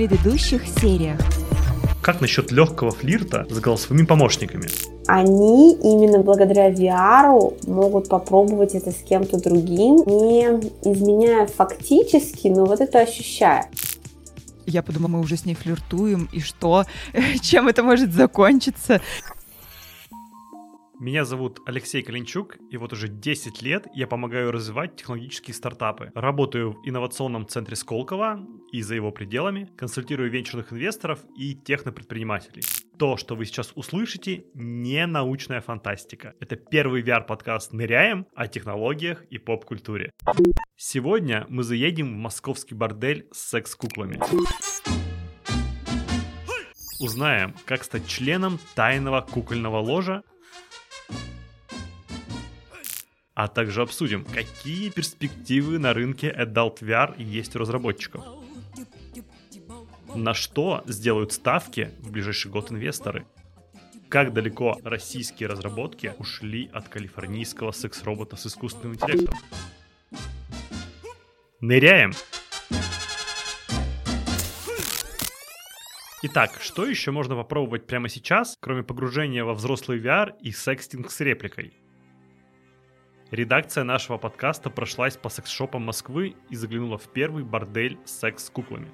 предыдущих сериях. Как насчет легкого флирта с голосовыми помощниками? Они именно благодаря VR могут попробовать это с кем-то другим, не изменяя фактически, но вот это ощущая. Я подумала, мы уже с ней флиртуем, и что? Чем это может закончиться? Меня зовут Алексей Калинчук, и вот уже 10 лет я помогаю развивать технологические стартапы. Работаю в инновационном центре Сколково и за его пределами, консультирую венчурных инвесторов и технопредпринимателей. То, что вы сейчас услышите, не научная фантастика. Это первый VR-подкаст «Ныряем» о технологиях и поп-культуре. Сегодня мы заедем в московский бордель с секс-куклами. Узнаем, как стать членом тайного кукольного ложа а также обсудим, какие перспективы на рынке Adult VR есть у разработчиков. На что сделают ставки в ближайший год инвесторы? Как далеко российские разработки ушли от калифорнийского секс-робота с искусственным интеллектом? Ныряем! Итак, что еще можно попробовать прямо сейчас, кроме погружения во взрослый VR и секстинг с репликой? Редакция нашего подкаста прошлась по секс-шопам Москвы и заглянула в первый бордель секс с куклами.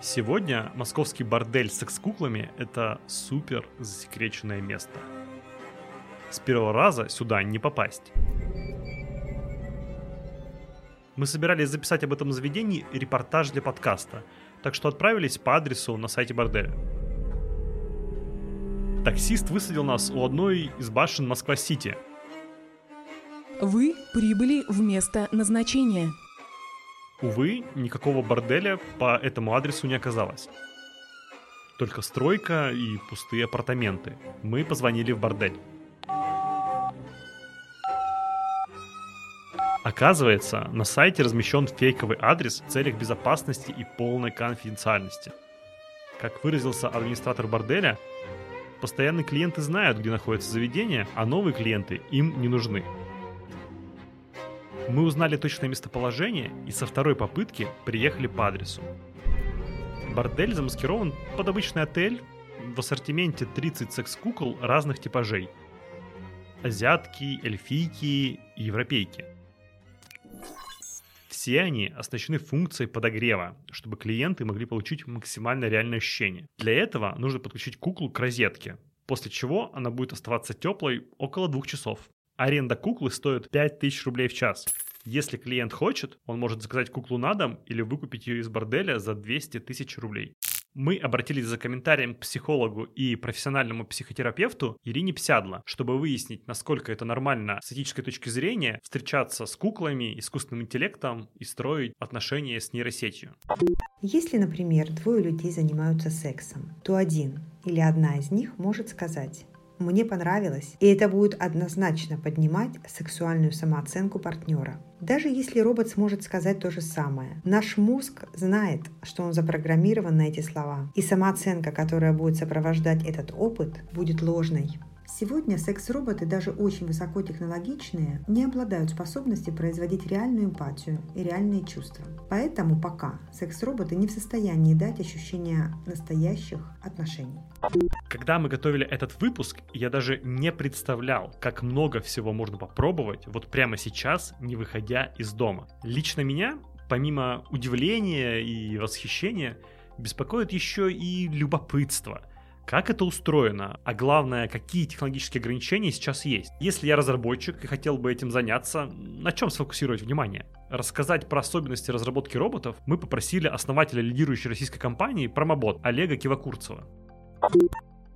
Сегодня московский бордель с секс-куклами – это супер засекреченное место. С первого раза сюда не попасть. Мы собирались записать об этом заведении репортаж для подкаста, так что отправились по адресу на сайте борделя. Таксист высадил нас у одной из башен Москва-Сити. Вы прибыли в место назначения. Увы, никакого борделя по этому адресу не оказалось. Только стройка и пустые апартаменты. Мы позвонили в бордель. Оказывается, на сайте размещен фейковый адрес в целях безопасности и полной конфиденциальности. Как выразился администратор борделя, Постоянные клиенты знают, где находится заведение, а новые клиенты им не нужны. Мы узнали точное местоположение и со второй попытки приехали по адресу. Бордель замаскирован под обычный отель, в ассортименте 30 секс-кукол разных типажей. Азиатки, эльфийки и европейки. Все они оснащены функцией подогрева, чтобы клиенты могли получить максимально реальное ощущение. Для этого нужно подключить куклу к розетке, после чего она будет оставаться теплой около двух часов. Аренда куклы стоит 5000 рублей в час. Если клиент хочет, он может заказать куклу на дом или выкупить ее из борделя за 200 тысяч рублей. Мы обратились за комментарием к психологу и профессиональному психотерапевту Ирине Псядло, чтобы выяснить, насколько это нормально с этической точки зрения встречаться с куклами, искусственным интеллектом и строить отношения с нейросетью. Если, например, двое людей занимаются сексом, то один или одна из них может сказать мне понравилось, и это будет однозначно поднимать сексуальную самооценку партнера. Даже если робот сможет сказать то же самое, наш мозг знает, что он запрограммирован на эти слова, и самооценка, которая будет сопровождать этот опыт, будет ложной. Сегодня секс-роботы, даже очень высокотехнологичные, не обладают способностью производить реальную эмпатию и реальные чувства. Поэтому пока секс-роботы не в состоянии дать ощущение настоящих отношений. Когда мы готовили этот выпуск, я даже не представлял, как много всего можно попробовать вот прямо сейчас, не выходя из дома. Лично меня, помимо удивления и восхищения, беспокоит еще и любопытство – как это устроено, а главное, какие технологические ограничения сейчас есть. Если я разработчик и хотел бы этим заняться, на чем сфокусировать внимание? Рассказать про особенности разработки роботов мы попросили основателя лидирующей российской компании Промобот Олега Кивакурцева.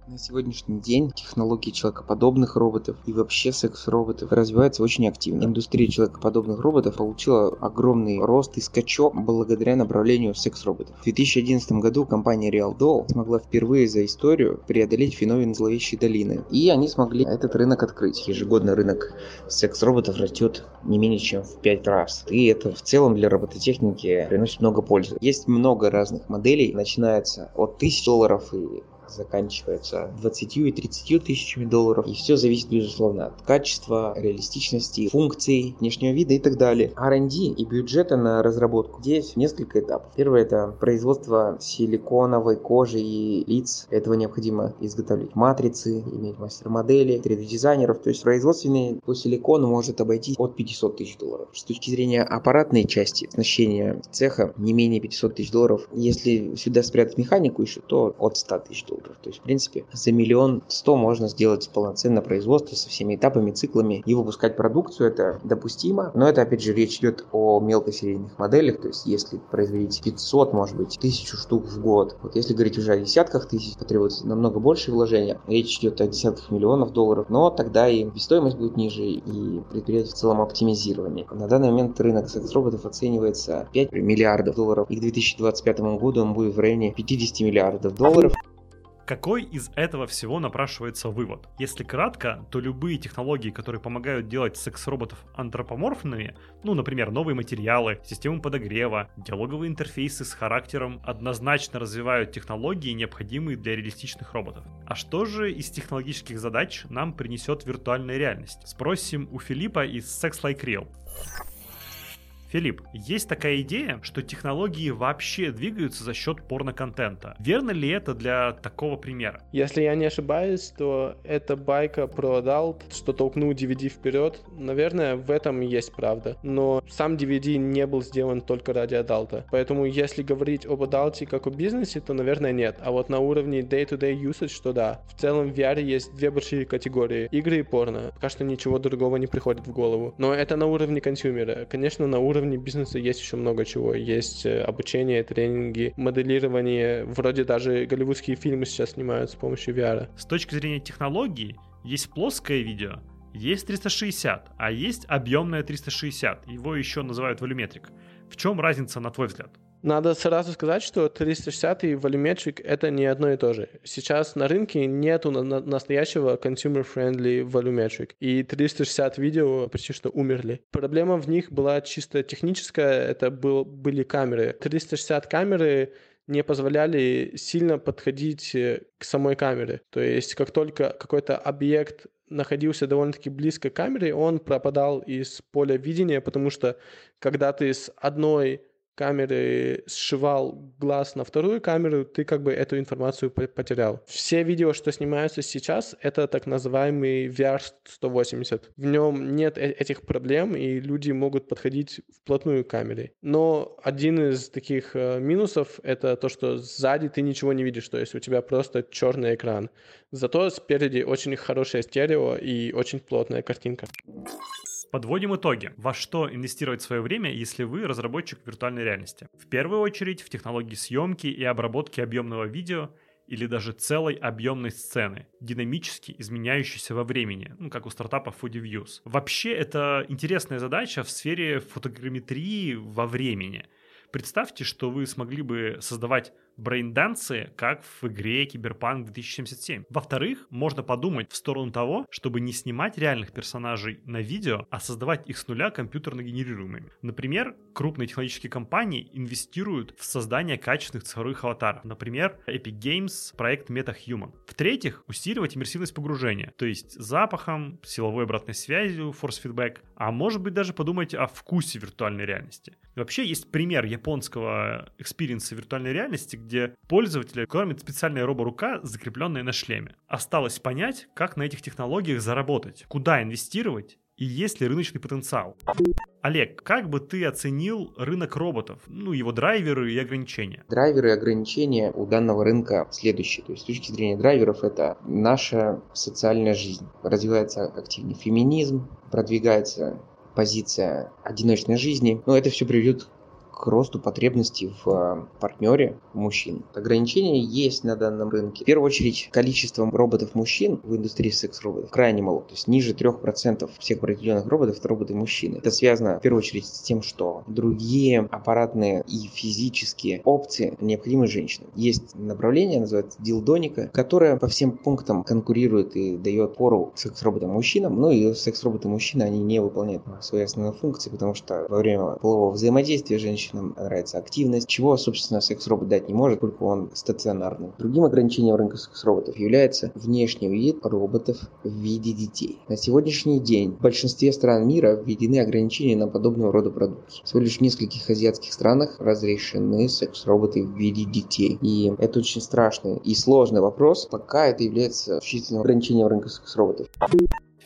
На сегодняшний день технологии человекоподобных роботов и вообще секс-роботов развиваются очень активно. Индустрия человекоподобных роботов получила огромный рост и скачок благодаря направлению секс-роботов. В 2011 году компания Real Doll смогла впервые за историю преодолеть феномен зловещей долины. И они смогли этот рынок открыть. Ежегодно рынок секс-роботов растет не менее чем в 5 раз. И это в целом для робототехники приносит много пользы. Есть много разных моделей, начинается от 1000 долларов и заканчивается 20 и 30 тысячами долларов. И все зависит, безусловно, от качества, реалистичности, функций, внешнего вида и так далее. R&D и бюджета на разработку. Здесь несколько этапов. Первое это производство силиконовой кожи и лиц. Этого необходимо изготовить матрицы, иметь мастер-модели, 3D-дизайнеров. То есть производственный по силикону может обойти от 500 тысяч долларов. С точки зрения аппаратной части оснащения цеха не менее 500 тысяч долларов. Если сюда спрятать механику еще, то от 100 тысяч долларов. То есть, в принципе, за миллион сто можно сделать полноценное производство со всеми этапами, циклами и выпускать продукцию. Это допустимо. Но это, опять же, речь идет о мелкосерийных моделях. То есть, если производить 500, может быть, 1000 штук в год. Вот если говорить уже о десятках тысяч, потребуется намного больше вложения. Речь идет о десятках миллионов долларов. Но тогда и стоимость будет ниже, и предприятие в целом оптимизирование. На данный момент рынок секс-роботов оценивается 5 миллиардов долларов. И к 2025 году он будет в районе 50 миллиардов долларов. Какой из этого всего напрашивается вывод? Если кратко, то любые технологии, которые помогают делать секс-роботов антропоморфными, ну, например, новые материалы, системы подогрева, диалоговые интерфейсы с характером, однозначно развивают технологии, необходимые для реалистичных роботов. А что же из технологических задач нам принесет виртуальная реальность? Спросим у Филиппа из Sex Like Real. Филипп, есть такая идея, что технологии вообще двигаются за счет порно-контента. Верно ли это для такого примера? Если я не ошибаюсь, то это байка про adult, что толкнул DVD вперед. Наверное, в этом есть правда. Но сам DVD не был сделан только ради adult а. Поэтому если говорить об adult е как о бизнесе, то, наверное, нет. А вот на уровне day-to-day usage, то да. В целом в VR есть две большие категории. Игры и порно. Пока что ничего другого не приходит в голову. Но это на уровне consumer а. Конечно, на уровне уровне бизнеса есть еще много чего. Есть э, обучение, тренинги, моделирование. Вроде даже голливудские фильмы сейчас снимают с помощью VR. С точки зрения технологий, есть плоское видео, есть 360, а есть объемное 360. Его еще называют волюметрик. В чем разница, на твой взгляд? Надо сразу сказать, что 360 и Volumetric — это не одно и то же. Сейчас на рынке нету на- настоящего consumer-friendly Volumetric, и 360 видео почти что умерли. Проблема в них была чисто техническая, это был, были камеры. 360 камеры не позволяли сильно подходить э, к самой камере. То есть как только какой-то объект находился довольно-таки близко к камере, он пропадал из поля видения, потому что когда ты с одной камеры сшивал глаз на вторую камеру, ты как бы эту информацию потерял. Все видео, что снимаются сейчас, это так называемый VR 180. В нем нет э, этих проблем, и люди могут подходить вплотную к камере. Но один из таких э, минусов — это то, что сзади ты ничего не видишь, то есть у тебя просто черный экран. Зато спереди очень хорошее стерео и очень плотная картинка. Подводим итоги. Во что инвестировать свое время, если вы разработчик виртуальной реальности? В первую очередь в технологии съемки и обработки объемного видео или даже целой объемной сцены, динамически изменяющейся во времени, ну, как у стартапа 4DViews. Вообще, это интересная задача в сфере фотограмметрии во времени. Представьте, что вы смогли бы создавать брейндансы, как в игре Киберпанк 2077. Во-вторых, можно подумать в сторону того, чтобы не снимать реальных персонажей на видео, а создавать их с нуля компьютерно генерируемыми. Например, крупные технологические компании инвестируют в создание качественных цифровых аватаров. Например, Epic Games, проект MetaHuman. В-третьих, усиливать иммерсивность погружения, то есть запахом, силовой обратной связью, force feedback, а может быть даже подумать о вкусе виртуальной реальности. Вообще есть пример японского experience а виртуальной реальности, где пользователя кормит специальная роборука, закрепленная на шлеме. Осталось понять, как на этих технологиях заработать, куда инвестировать и есть ли рыночный потенциал. Олег, как бы ты оценил рынок роботов, ну, его драйверы и ограничения? Драйверы и ограничения у данного рынка следующие. То есть с точки зрения драйверов это наша социальная жизнь. Развивается активный феминизм, продвигается позиция одиночной жизни. Но это все приведет к росту потребностей в а, партнере мужчин. Ограничения есть на данном рынке. В первую очередь, количество роботов-мужчин в индустрии секс-роботов крайне мало. То есть ниже 3% всех произведенных роботов это роботы-мужчины. Это связано в первую очередь с тем, что другие аппаратные и физические опции необходимы женщинам. Есть направление, называется дилдоника, которое по всем пунктам конкурирует и дает пору секс-роботам-мужчинам. Ну и секс-роботы-мужчины, они не выполняют свои основные функции, потому что во время полового взаимодействия женщины женщинам нравится активность, чего, собственно, секс-робот дать не может, только он стационарный. Другим ограничением рынка секс-роботов является внешний вид роботов в виде детей. На сегодняшний день в большинстве стран мира введены ограничения на подобного рода продукцию. Всего лишь в нескольких азиатских странах разрешены секс-роботы в виде детей. И это очень страшный и сложный вопрос, пока это является существенным ограничением рынка секс-роботов.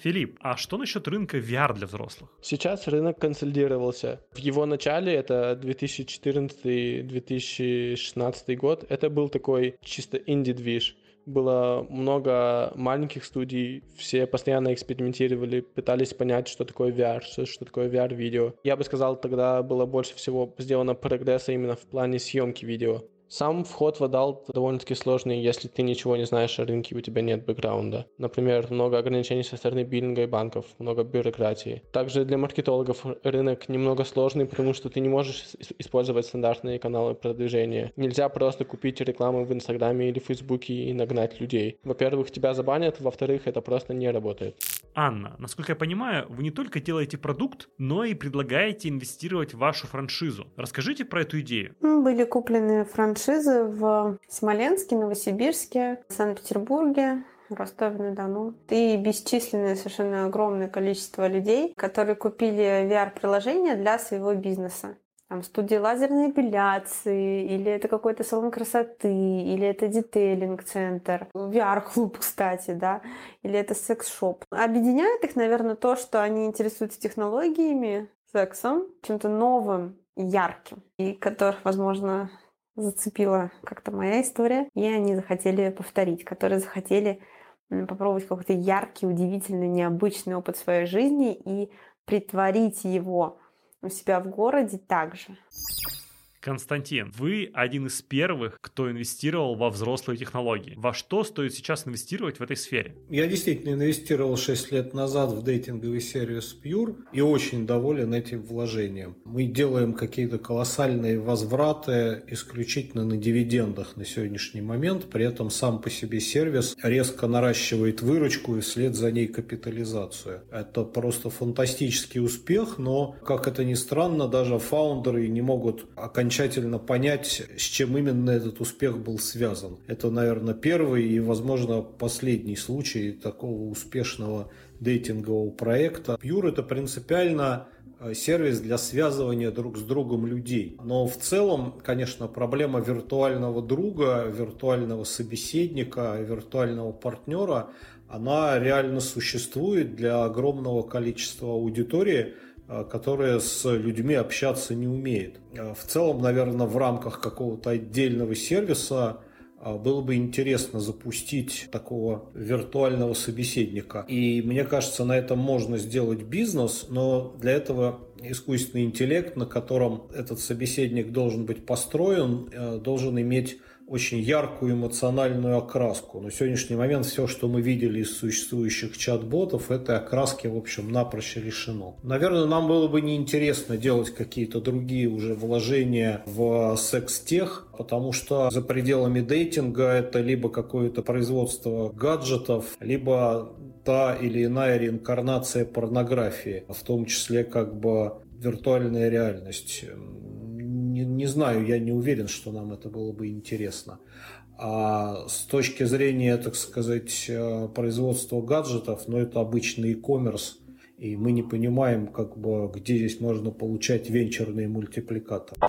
Филипп, а что насчет рынка VR для взрослых? Сейчас рынок консолидировался. В его начале, это 2014-2016 год, это был такой чисто инди-движ было много маленьких студий, все постоянно экспериментировали, пытались понять, что такое VR, что, что такое VR-видео. Я бы сказал, тогда было больше всего сделано прогресса именно в плане съемки видео. Сам вход в Adult довольно-таки сложный, если ты ничего не знаешь о рынке, у тебя нет бэкграунда. Например, много ограничений со стороны биллинга и банков, много бюрократии. Также для маркетологов рынок немного сложный, потому что ты не можешь использовать стандартные каналы продвижения. Нельзя просто купить рекламу в Инстаграме или Фейсбуке и нагнать людей. Во-первых, тебя забанят, во-вторых, это просто не работает. Анна, насколько я понимаю, вы не только делаете продукт, но и предлагаете инвестировать в вашу франшизу. Расскажите про эту идею. Были куплены франшизы в Смоленске, Новосибирске, Санкт-Петербурге, Ростове-на-Дону. И бесчисленное совершенно огромное количество людей, которые купили VR-приложение для своего бизнеса там, студии лазерной эпиляции, или это какой-то салон красоты, или это детейлинг-центр, VR-клуб, кстати, да, или это секс-шоп. Объединяет их, наверное, то, что они интересуются технологиями, сексом, чем-то новым, ярким, и которых, возможно, зацепила как-то моя история, и они захотели повторить, которые захотели попробовать какой-то яркий, удивительный, необычный опыт своей жизни и притворить его у себя в городе также. Константин, вы один из первых, кто инвестировал во взрослые технологии. Во что стоит сейчас инвестировать в этой сфере? Я действительно инвестировал 6 лет назад в дейтинговый сервис Pure и очень доволен этим вложением. Мы делаем какие-то колоссальные возвраты исключительно на дивидендах на сегодняшний момент, при этом сам по себе сервис резко наращивает выручку и вслед за ней капитализацию. Это просто фантастический успех, но, как это ни странно, даже фаундеры не могут окончательно окончательно понять, с чем именно этот успех был связан. Это, наверное, первый и, возможно, последний случай такого успешного дейтингового проекта. Pure это принципиально э, сервис для связывания друг с другом людей. Но в целом, конечно, проблема виртуального друга, виртуального собеседника, виртуального партнера, она реально существует для огромного количества аудитории, которая с людьми общаться не умеет. Э, в целом, наверное, в рамках какого-то отдельного сервиса э, было бы интересно запустить такого виртуального собеседника. И мне кажется, на этом можно сделать бизнес, но для этого искусственный интеллект, на котором этот собеседник должен быть построен, должен иметь очень яркую эмоциональную окраску. На сегодняшний момент все, что мы видели из существующих чат-ботов, этой окраски, в общем, напрочь решено. Наверное, нам было бы неинтересно делать какие-то другие уже вложения в секс-тех, потому что за пределами дейтинга это либо какое-то производство гаджетов, либо та или иная реинкарнация порнографии, в том числе как бы виртуальная реальность не, не знаю, я не уверен, что нам это было бы интересно. А с точки зрения, так сказать, э, производства гаджетов, ну, это обычный e-commerce, и мы не понимаем, как бы, где здесь можно получать венчурные мультипликаторы.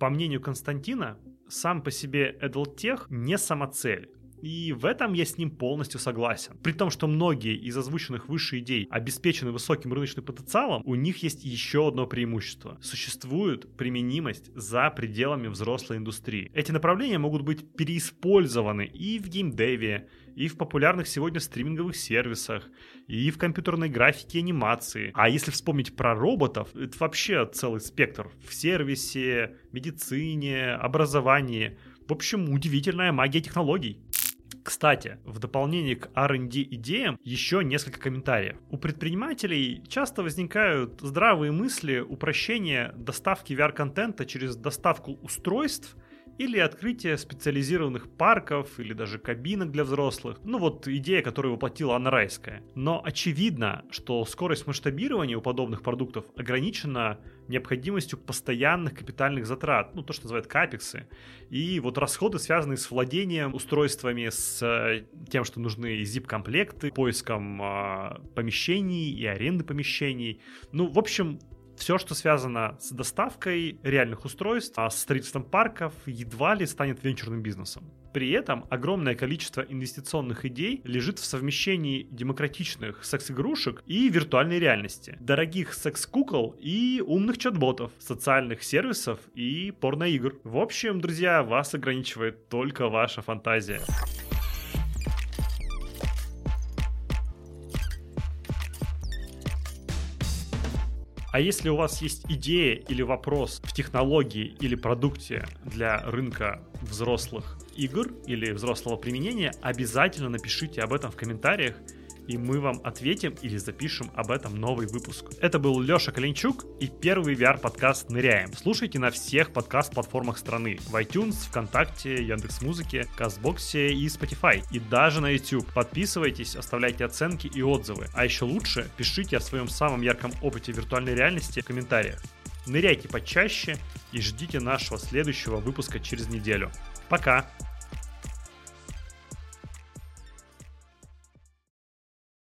По мнению Константина, сам по себе EdLTech не самоцель. И в этом я с ним полностью согласен. При том, что многие из озвученных выше идей обеспечены высоким рыночным потенциалом, у них есть еще одно преимущество. Существует применимость за пределами взрослой индустрии. Эти направления могут быть переиспользованы и в геймдеве, и в популярных сегодня стриминговых сервисах, и в компьютерной графике анимации. А если вспомнить про роботов, это вообще целый спектр. В сервисе, медицине, образовании. В общем, удивительная магия технологий. Кстати, в дополнение к R&D идеям еще несколько комментариев. У предпринимателей часто возникают здравые мысли упрощения доставки VR-контента через доставку устройств или открытие специализированных парков или даже кабинок для взрослых. Ну вот идея, которую воплотила Анна Райская. Но очевидно, что скорость масштабирования у подобных продуктов ограничена необходимостью постоянных капитальных затрат, ну то, что называют капексы, и вот расходы, связанные с владением устройствами, с э, тем, что нужны zip-комплекты, поиском э, помещений и аренды помещений. Ну, в общем, все, что связано с доставкой реальных устройств, а с строительством парков, едва ли станет венчурным бизнесом. При этом огромное количество инвестиционных идей лежит в совмещении демократичных секс-игрушек и виртуальной реальности, дорогих секс-кукол и умных чат-ботов, социальных сервисов и порноигр. В общем, друзья, вас ограничивает только ваша фантазия. А если у вас есть идея или вопрос в технологии или продукте для рынка взрослых игр или взрослого применения, обязательно напишите об этом в комментариях, и мы вам ответим или запишем об этом новый выпуск. Это был Леша Калинчук и первый VR-подкаст «Ныряем». Слушайте на всех подкаст-платформах страны. В iTunes, ВКонтакте, Яндекс.Музыке, Казбоксе и Spotify. И даже на YouTube. Подписывайтесь, оставляйте оценки и отзывы. А еще лучше, пишите о своем самом ярком опыте виртуальной реальности в комментариях. Ныряйте почаще и ждите нашего следующего выпуска через неделю. Пока!